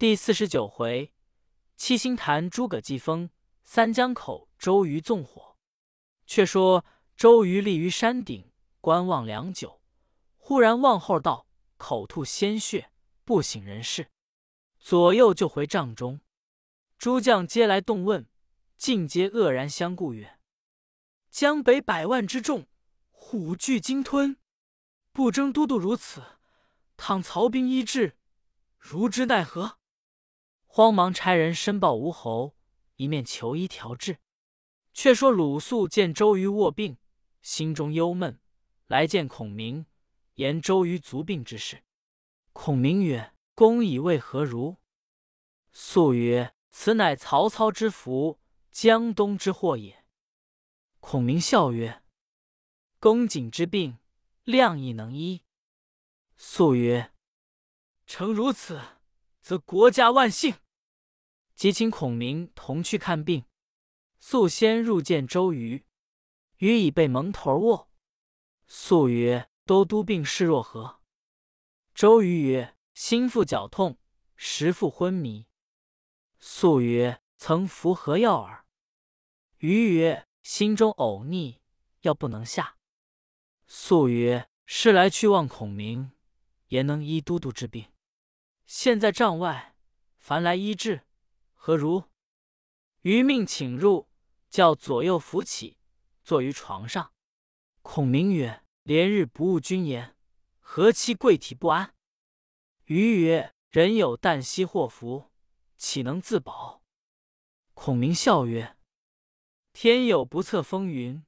第四十九回，七星坛诸葛祭风，三江口周瑜纵火。却说周瑜立于山顶，观望良久，忽然望后道，口吐鲜血，不省人事。左右就回帐中，诸将皆来动问，尽皆愕然相顾曰：“江北百万之众，虎踞鲸吞，不争都督如此，倘曹兵一至，如之奈何？”慌忙差人申报吴侯，一面求医调治。却说鲁肃见周瑜卧病，心中忧闷，来见孔明，言周瑜足病之事。孔明曰：“公以为何如？”肃曰：“此乃曹操之福，江东之祸也。”孔明笑曰：“公瑾之病，亮亦能医。”肃曰：“诚如此。”则国家万幸。即请孔明同去看病。素先入见周瑜，瑜已被蒙头卧。素曰：“都督病势若何？”周瑜曰：“心腹绞痛，时腹昏迷。”素曰：“曾服何药耳？”瑜曰：“心中呕逆，药不能下。”素曰：“是来去望孔明，言能医都督之病。”现在帐外，凡来医治，何如？余命请入，叫左右扶起，坐于床上。孔明曰：“连日不务君言，何期贵体不安？”余曰：“人有旦夕祸福，岂能自保？”孔明笑曰：“天有不测风云，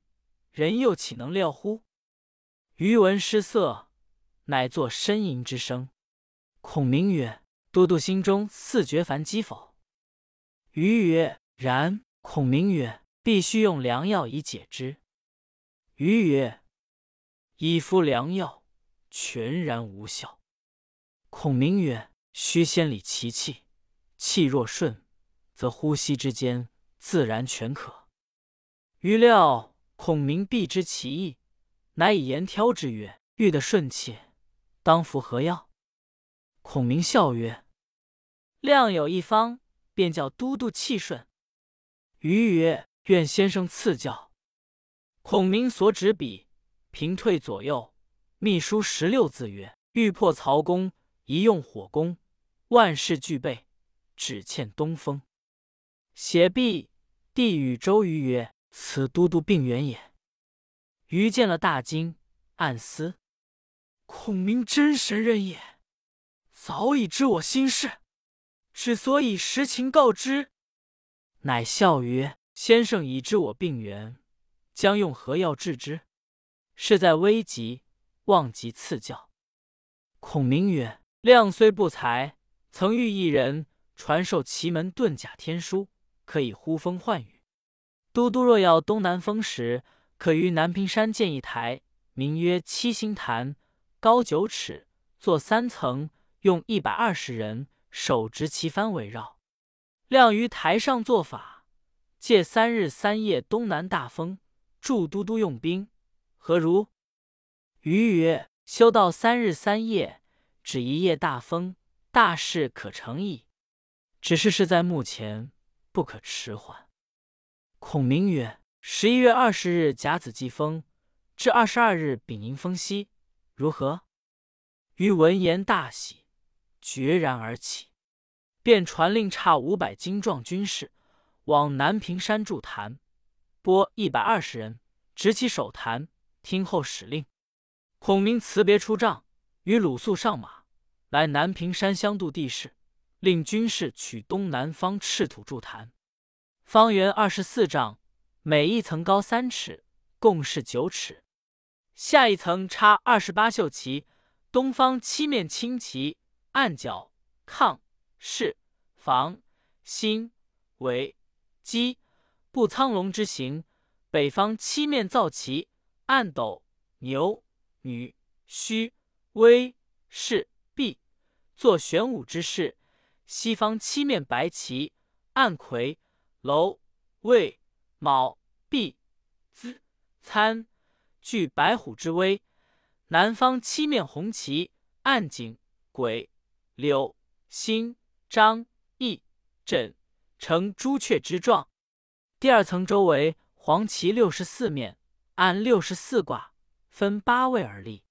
人又岂能料乎？”余闻失色，乃作呻吟之声。孔明曰：“都督心中似觉烦饥否？”瑜曰：“然。”孔明曰：“必须用良药以解之。”瑜曰：“以服良药，全然无效。”孔明曰：“须先理其气，气若顺，则呼吸之间自然全可。”余料孔明必知其意，乃以言挑之曰：“欲得顺气，当服何药？”孔明笑曰：“亮有一方，便叫都督气顺。”余曰：“愿先生赐教。”孔明所执笔，平退左右，秘书十六字曰：“欲破曹公，宜用火攻。万事俱备，只欠东风。”写毕，递与周瑜曰：“此都督病源也。”瑜见了大惊，暗思：“孔明真神人也。”早已知我心事，之所以实情告知，乃笑曰：“先生已知我病源，将用何药治之？事在危急，望即赐教。”孔明曰：“亮虽不才，曾遇一人传授奇门遁甲天书，可以呼风唤雨。都督若要东南风时，可于南屏山建一台，名曰七星坛，高九尺，坐三层。”用一百二十人手执旗幡围绕，亮于台上做法，借三日三夜东南大风，助都督用兵，何如？余曰：修道三日三夜，只一夜大风，大事可成矣。只是事在目前，不可迟缓。孔明曰：十一月二十日甲子祭风，至二十二日丙寅风息，如何？余闻言大喜。决然而起，便传令差五百精壮军士往南屏山筑坛，拨一百二十人执起守坛，听候使令。孔明辞别出帐，与鲁肃上马来南屏山相度地势，令军士取东南方赤土筑坛，方圆二十四丈，每一层高三尺，共是九尺。下一层插二十八绣旗，东方七面青旗。暗角、亢、室、房、心、围、击，布苍龙之形。北方七面造旗，暗斗、牛、女、虚、威、士、毕，作玄武之势。西方七面白旗，暗魁、楼、魏、卯、毕、子、参，具白虎之威。南方七面红旗，暗井、鬼。柳、辛、张、翼、轸，呈朱雀之状。第二层周围黄旗六十四面，按六十四卦分八位而立。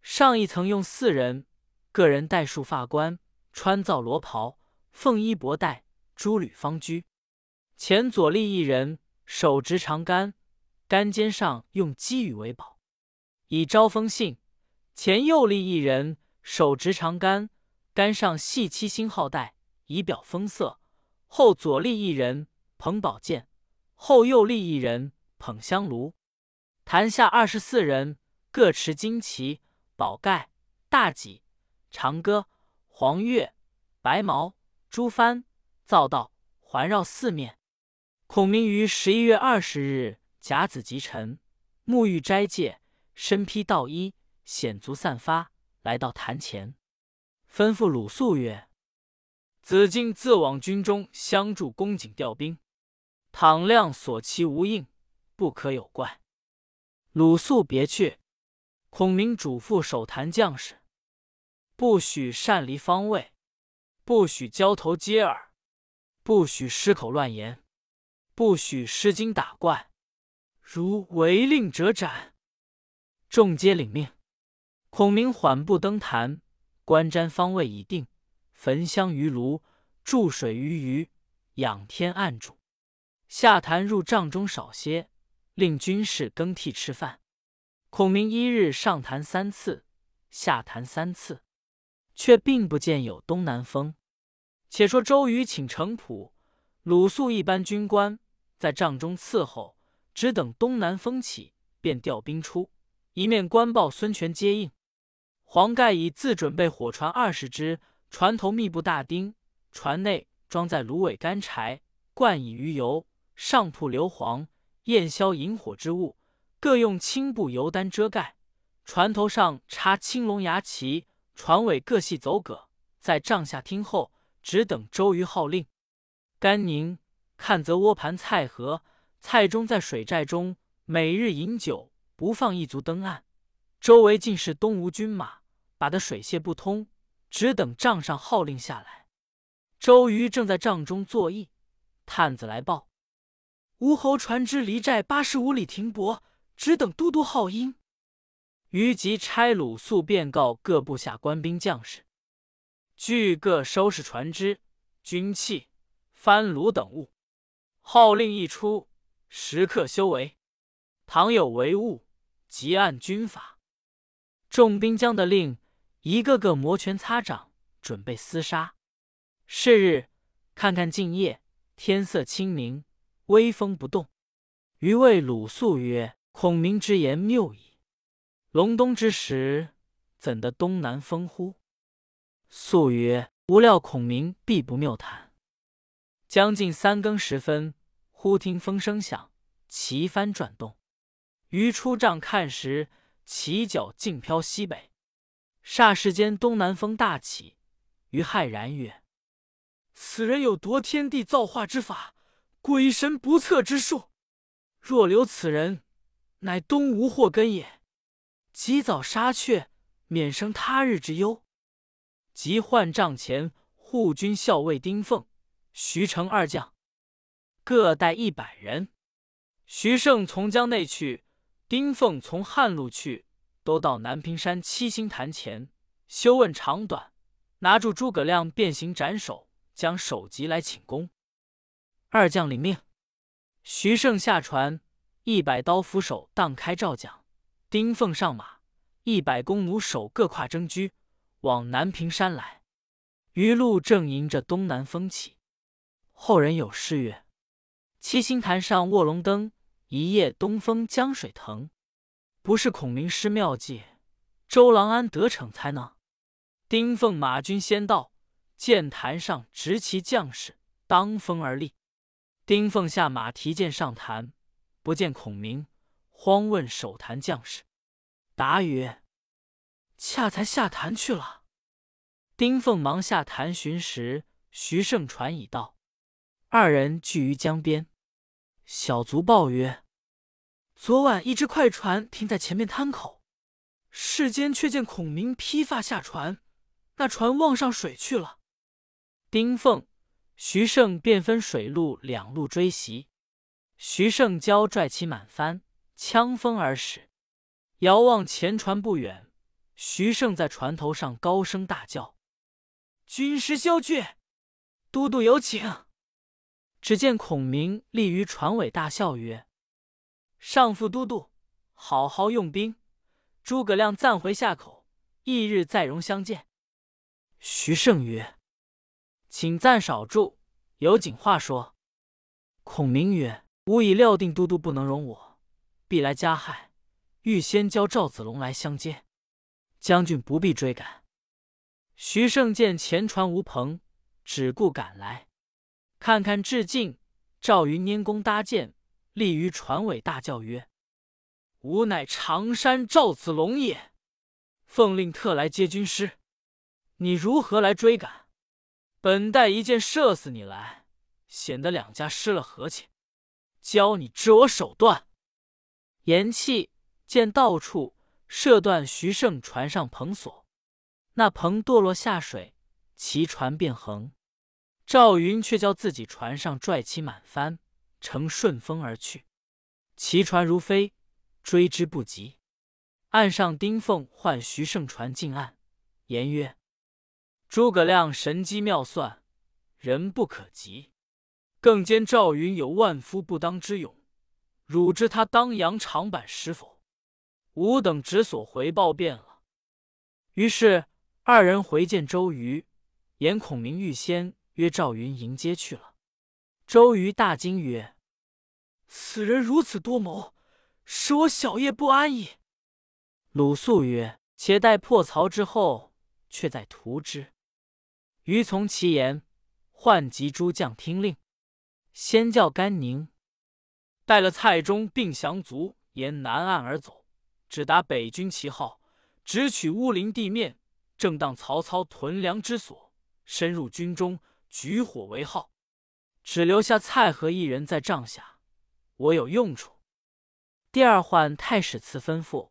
上一层用四人，个人戴束发冠，穿皂罗袍，凤衣帛带，珠履方居。前左立一人，手执长杆，杆尖上用积羽为宝，以招风信。前右立一人，手执长杆，杆上系七星号带，以表风色。后左立一人，捧宝剑。后右立一人捧香炉，坛下二十四人，各持旌旗、宝盖、大戟、长戈、黄钺、白矛、朱幡、皂道环绕四面。孔明于十一月二十日甲子吉辰，沐浴斋戒，身披道衣，显足散发，来到坛前，吩咐鲁肃曰：“子敬自往军中相助，公瑾调兵。”倘亮所期无应，不可有怪。鲁肃别去，孔明嘱咐守坛将士：不许擅离方位，不许交头接耳，不许失口乱言，不许失惊打怪。如违令者斩。众皆领命。孔明缓步登坛，观瞻方位已定，焚香于炉，注水于鱼，仰天暗主。下坛入帐中少歇，令军士更替吃饭。孔明一日上坛三次，下坛三次，却并不见有东南风。且说周瑜请程普、鲁肃一班军官在帐中伺候，只等东南风起，便调兵出，一面官报孙权接应。黄盖已自准备火船二十只，船头密布大钉，船内装载芦苇干柴，灌以鱼油。上铺硫磺，焰消引火之物，各用青布油单遮盖。船头上插青龙牙旗，船尾各系走葛，在帐下听候，只等周瑜号令。甘宁看则窝盘蔡和，蔡中在水寨中每日饮酒，不放一足登岸。周围尽是东吴军马，把得水泄不通，只等帐上号令下来。周瑜正在帐中坐议，探子来报。吴侯船只离寨八十五里停泊，只等都督号音。于即差鲁肃便告各部下官兵将士，俱各收拾船只、军器、帆橹等物。号令一出，时刻修为。倘有违误，即按军法。众兵将的令，一个个摩拳擦掌，准备厮杀。是日，看看静夜，天色清明。微风不动，余谓鲁肃曰：“孔明之言谬矣。隆冬之时，怎得东南风乎？”肃曰：“无料孔明必不谬谈。”将近三更时分，忽听风声响，旗帆转动。余出帐看时，旗角尽飘西北。霎时间，东南风大起。余骇然曰：“此人有夺天地造化之法。”鬼神不测之术，若留此人，乃东吴祸根也。及早杀却，免生他日之忧。即唤帐前护军校尉丁奉、徐成二将，各带一百人。徐盛从江内去，丁奉从汉路去，都到南屏山七星坛前，休问长短，拿住诸葛亮，变形斩首，将首级来请功。二将领命，徐盛下船，一百刀斧手荡开照讲，丁奉上马，一百弓弩手各跨征车，往南屏山来。余路正迎着东南风起。后人有诗曰：“七星坛上卧龙灯，一夜东风江水腾。”不是孔明施妙计，周郎安得逞才能。丁奉马军先到，见坛上执旗将士当风而立。丁奉下马提剑上坛，不见孔明，慌问守坛将士，答曰：“恰才下坛去了。”丁奉忙下坛寻时，徐盛船已到，二人聚于江边。小卒报曰：“昨晚一只快船停在前面滩口，世间却见孔明披发下船，那船望上水去了。”丁奉、徐盛便分水路两路追袭。徐盛交拽起满帆，枪风而始。遥望前船不远，徐盛在船头上高声大叫：“军师休去！都督有请！”只见孔明立于船尾，大笑曰：“上父都督，好好用兵。诸葛亮暂回下口，翌日再容相见。”徐盛曰：“请暂少住，有紧话说。”孔明曰：“吾已料定都督不能容我，必来加害，欲先教赵子龙来相接。将军不必追赶。”徐盛见前船无篷，只顾赶来，看看至近，赵云拈弓搭箭，立于船尾，大叫曰：“吾乃常山赵子龙也！奉令特来接军师。”你如何来追赶？本待一箭射死你来，显得两家失了和气。教你知我手段。言讫，见到处射断徐盛船上篷索，那篷堕落下水，其船便横。赵云却叫自己船上拽起满帆，乘顺风而去。其船如飞，追之不及。岸上丁奉唤徐盛船进岸，言曰。诸葛亮神机妙算，人不可及。更兼赵云有万夫不当之勇，汝知他当阳长板石否？吾等只所回报便了。于是二人回见周瑜，言孔明预先约赵云迎接去了。周瑜大惊曰：“此人如此多谋，使我小夜不安矣。”鲁肃曰：“且待破曹之后，却再图之。”余从其言，唤集诸将听令。先叫甘宁带了蔡中并降卒，沿南岸而走，只达北军旗号，直取乌林地面，正当曹操屯粮之所，深入军中，举火为号，只留下蔡和一人在帐下，我有用处。第二唤太史慈吩咐：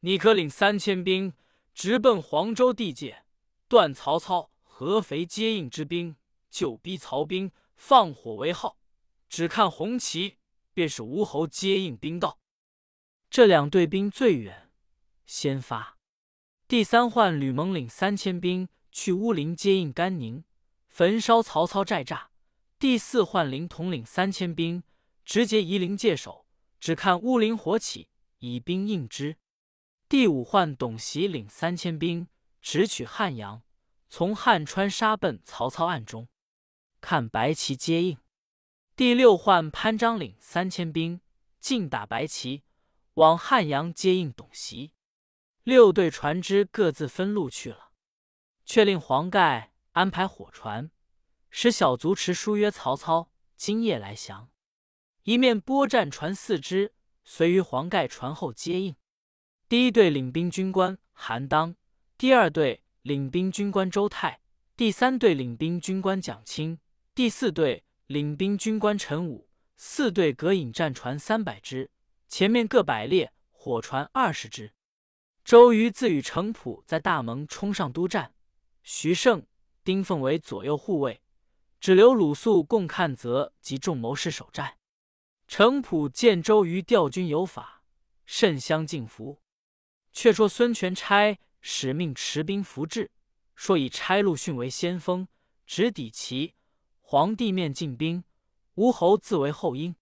你可领三千兵，直奔黄州地界，断曹操。合肥接应之兵，就逼曹兵放火为号，只看红旗，便是吴侯接应兵到。这两队兵最远，先发。第三换吕蒙领三千兵去乌林接应甘宁，焚烧曹操寨栅。第四换凌统领三千兵直接夷陵界首，只看乌林火起，以兵应之。第五换董袭领三千兵直取汉阳。从汉川杀奔曹操暗中，看白旗接应。第六换潘璋领三千兵进打白旗，往汉阳接应董袭。六队船只各自分路去了。却令黄盖安排火船，使小卒持书约曹操今夜来降。一面拨战船四只，随于黄盖船后接应。第一队领兵军官韩当，第二队。领兵军官周泰，第三队领兵军官蒋钦，第四队领兵军官陈武，四队各引战船三百只，前面各摆列火船二十只。周瑜自与程普在大门冲上督战，徐盛、丁奉为左右护卫，只留鲁肃共看泽及众谋士守寨。程普见周瑜调军有法，甚相敬服。却说孙权差。使命持兵伏至，说以差陆逊为先锋，直抵齐。皇帝面进兵，吴侯自为后应。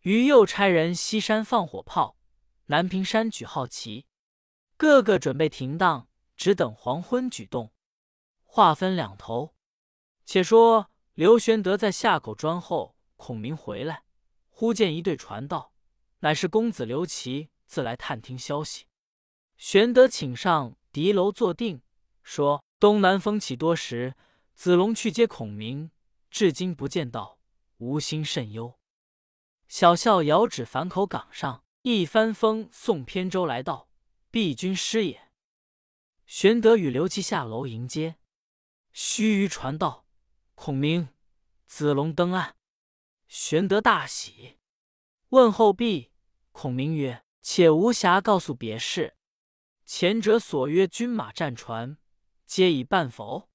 于又差人西山放火炮，南屏山举号旗，个个准备停当，只等黄昏举动。话分两头。且说刘玄德在下口庄后，孔明回来，忽见一队传到，乃是公子刘琦自来探听消息。玄德请上。敌楼坐定，说：“东南风起多时，子龙去接孔明，至今不见到，吾心甚忧。”小校遥指樊口岗上，一帆风送扁舟来到，必军师也。玄德与刘琦下楼迎接。须臾传到，孔明、子龙登岸。玄德大喜，问候毕，孔明曰：“且无暇告诉别事。”前者所约军马战船，皆已办否？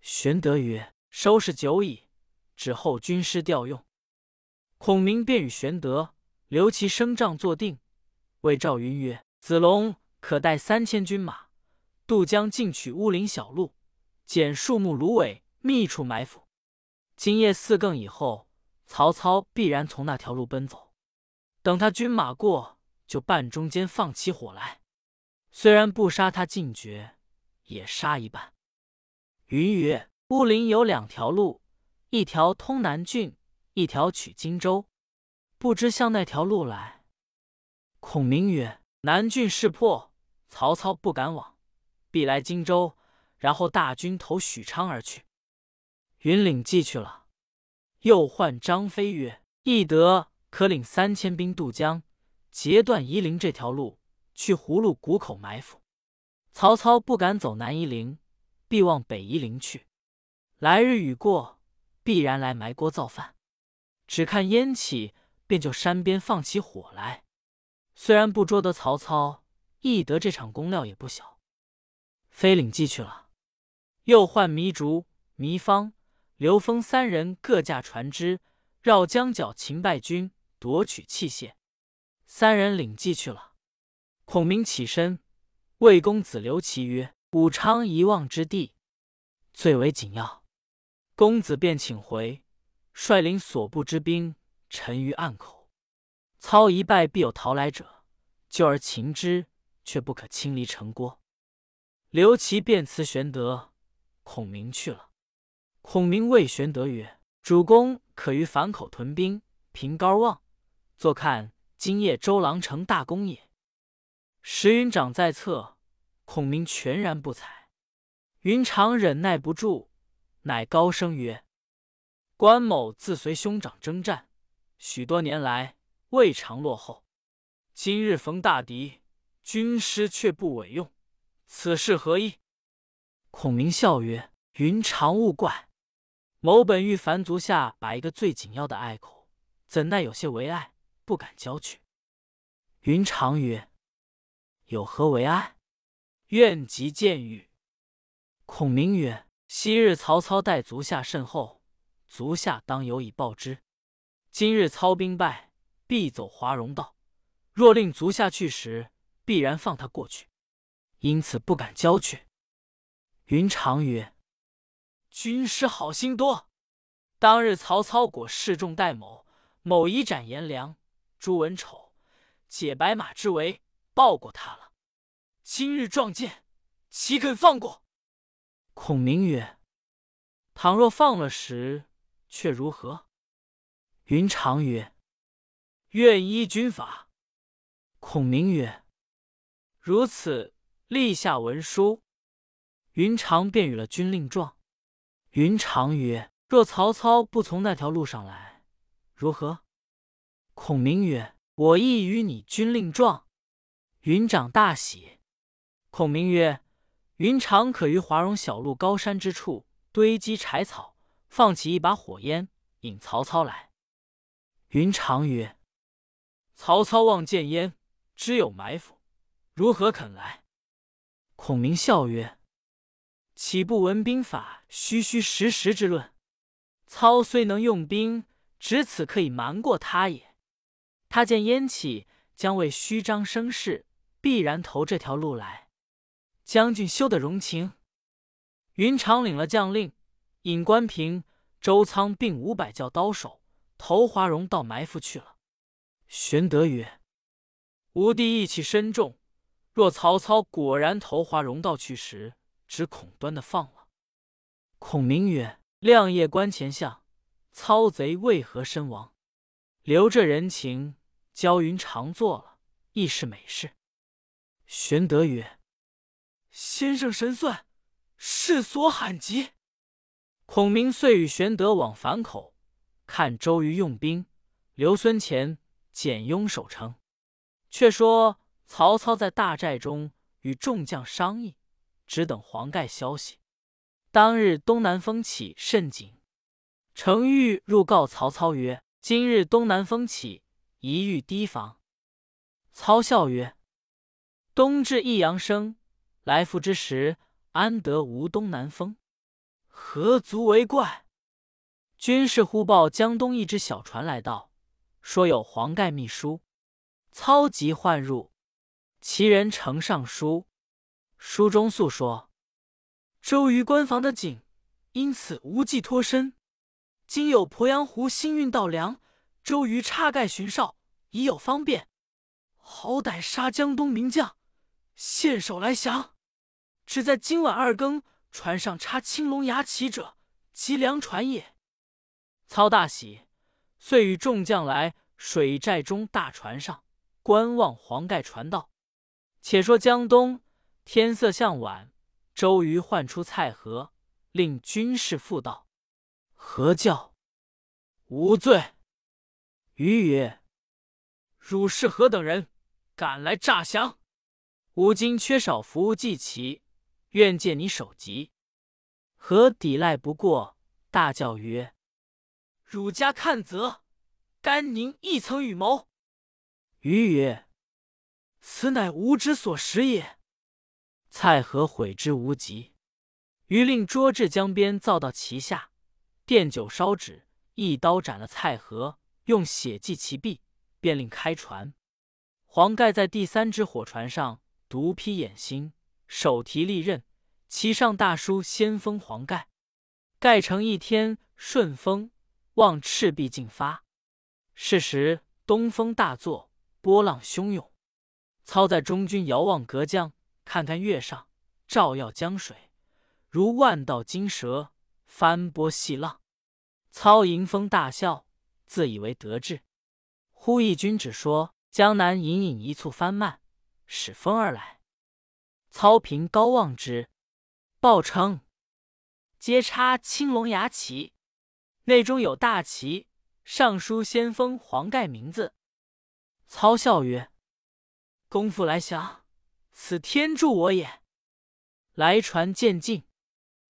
玄德曰：“收拾久矣，只候军师调用。”孔明便与玄德、刘琦升帐坐定，谓赵云曰：“子龙可带三千军马渡江，进取乌林小路，捡树木、芦苇，密处埋伏。今夜四更以后，曹操必然从那条路奔走。等他军马过，就半中间放起火来。虽然不杀他尽绝，也杀一半。”云曰：“乌林有两条路，一条通南郡。”一条取荆州，不知向那条路来。孔明曰：“南郡势破，曹操不敢往，必来荆州，然后大军投许昌而去。”云领计去了。又唤张飞曰：“翼德可领三千兵渡江，截断夷陵这条路，去葫芦谷口埋伏。曹操不敢走南夷陵，必往北夷陵去。来日雨过，必然来埋锅造饭。”只看烟起，便就山边放起火来。虽然不捉得曹操，翼德这场功料也不小。飞领计去了，又唤糜竺、糜芳、刘封三人各驾船只，绕江角擒败军，夺取器械。三人领计去了。孔明起身，魏公子刘琦曰：“武昌遗忘之地，最为紧要。”公子便请回。率领所部之兵沉于岸口，操一败必有逃来者，救而擒之，却不可轻离城郭。刘琦便辞玄德、孔明去了。孔明谓玄德曰：“主公可于樊口屯兵，凭高望，坐看今夜周郎成大功也。”时云长在侧，孔明全然不睬。云长忍耐不住，乃高声曰。关某自随兄长征战，许多年来未尝落后。今日逢大敌，军师却不委用，此事何意？孔明笑曰：“云长勿怪，某本欲凡足下把一个最紧要的隘口，怎奈有些为碍，不敢交去。”云长曰：“有何为碍？愿即见谕。”孔明曰：“昔日曹操待足下甚厚。”足下当有以报之。今日操兵败，必走华容道。若令足下去时，必然放他过去，因此不敢交去。云长曰：“军师好心多。当日曹操果示众戴某，某一斩颜良、诛文丑，解白马之围，报过他了。今日撞见，岂肯放过？”孔明曰：“倘若放了时。”却如何？云长曰：“愿依军法。”孔明曰：“如此，立下文书。”云长便与了军令状。云长曰：“若曹操不从那条路上来，如何？”孔明曰：“我亦与你军令状。”云长大喜。孔明曰：“云长可于华容小路高山之处堆积柴草。”放起一把火焰，引曹操来。云长曰：“曹操望见烟，知有埋伏，如何肯来？”孔明笑曰：“岂不闻兵法虚虚实实之论？操虽能用兵，只此可以瞒过他也。他见烟起，将为虚张声势，必然投这条路来。将军休得容情。”云长领了将令。引关平、周仓并五百教刀手投华容道埋伏去了。玄德曰：“吾弟义气深重，若曹操果然投华容道去时，只恐端的放了。”孔明曰：“亮夜观前相，操贼为何身亡？留这人情，教云长做了，亦是美事。”玄德曰：“先生神算，世所罕及。”孔明遂与玄德往樊口，看周瑜用兵，刘孙乾、简雍守城。却说曹操在大寨中与众将商议，只等黄盖消息。当日东南风起甚紧，程昱入告曹操曰：“今日东南风起，宜欲提防。”操笑曰：“冬至一阳生，来复之时，安得无东南风？”何足为怪？军士忽报江东一只小船来到，说有黄盖密书。操急唤入，其人呈上书，书中诉说周瑜关防的紧，因此无计脱身。今有鄱阳湖新运到粮，周瑜插盖巡哨，已有方便。好歹杀江东名将，献首来降。只在今晚二更，船上插青龙牙旗者，即粮船也。操大喜，遂与众将来水寨中大船上。观望黄盖船道。且说江东天色向晚，周瑜唤出蔡和，令军士复道：“何教？无罪。”瑜曰：“汝是何等人，敢来诈降？吾今缺少服务祭旗，愿借你首级。”何抵赖不过，大叫曰：“汝家看则，甘宁亦曾与谋。”瑜曰：“此乃吾之所识也。”蔡和悔之无及。于令捉至江边，造到其下，奠酒烧纸，一刀斩了蔡和，用血祭其臂，便令开船。黄盖在第三只火船上，独披掩心，手提利刃，骑上大书“先锋黄盖”。盖乘一天顺风，望赤壁进发。是时东风大作。波浪汹涌，操在中军遥望隔江，看看月上，照耀江水，如万道金蛇，翻波细浪。操迎风大笑，自以为得志。忽一军只说江南隐隐一簇帆漫，使风而来。操凭高望之，报称皆插青龙牙旗，内中有大旗，上书先锋黄盖名字。操笑曰：“功夫来降，此天助我也。”来船渐近，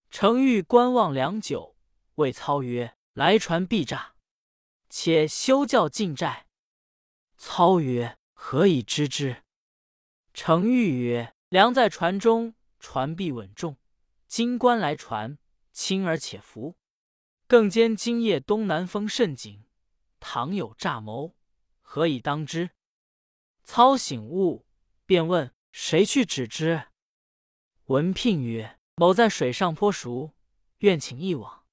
程昱观望良久，谓操曰：“来船必诈，且休教进寨。”操曰：“何以知之？”程昱曰：“粮在船中，船必稳重。今观来船，轻而且浮，更兼今夜东南风甚紧，倘有诈谋。”何以当之？操醒悟，便问谁去指之。文聘曰：“某在水上颇熟，愿请一往。”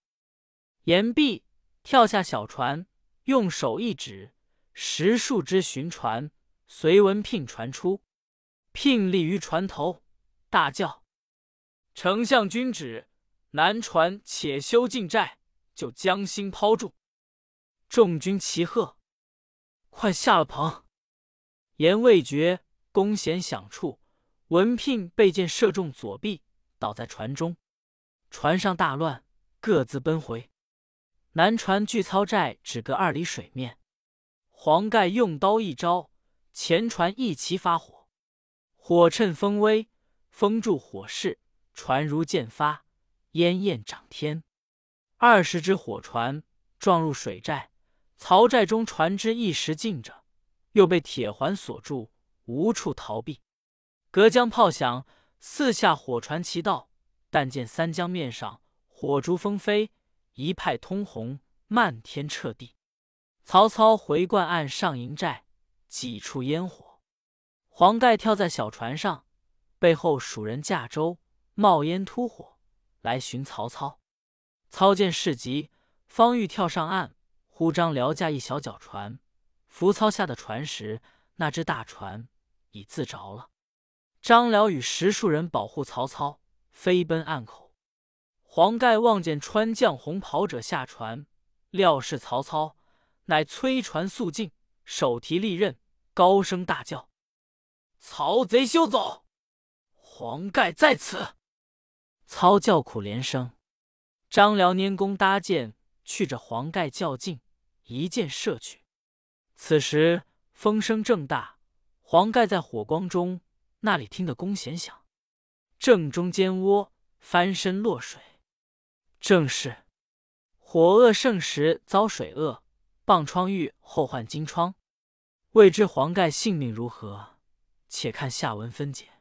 言毕，跳下小船，用手一指，十数只寻船随文聘传出。聘立于船头，大叫：“丞相君旨，南船且休进寨，就将心抛住。”众军齐喝。快下了棚！言未绝，弓弦响处，文聘被箭射中左臂，倒在船中。船上大乱，各自奔回。南船距操寨只隔二里水面。黄盖用刀一招，前船一齐发火，火趁风威，封住火势，船如箭发，烟焰涨天。二十只火船撞入水寨。曹寨中船只一时静着，又被铁环锁住，无处逃避。隔江炮响，四下火船齐到，但见三江面上火烛纷飞，一派通红，漫天彻地。曹操回灌岸上营寨，几处烟火。黄盖跳在小船上，背后蜀人驾舟，冒烟突火，来寻曹操。操见事急，方欲跳上岸。忽张辽驾一小脚船，浮操下的船时，那只大船已自着了。张辽与十数人保护曹操，飞奔岸口。黄盖望见穿绛红袍者下船，料是曹操，乃催船速进，手提利刃，高声大叫：“曹贼休走！黄盖在此！”操叫苦连声。张辽拈弓搭箭，去着黄盖较劲。一箭射去，此时风声正大，黄盖在火光中，那里听得弓弦响，正中间窝，翻身落水。正是火恶盛时遭水恶，傍疮愈后患金疮。未知黄盖性命如何？且看下文分解。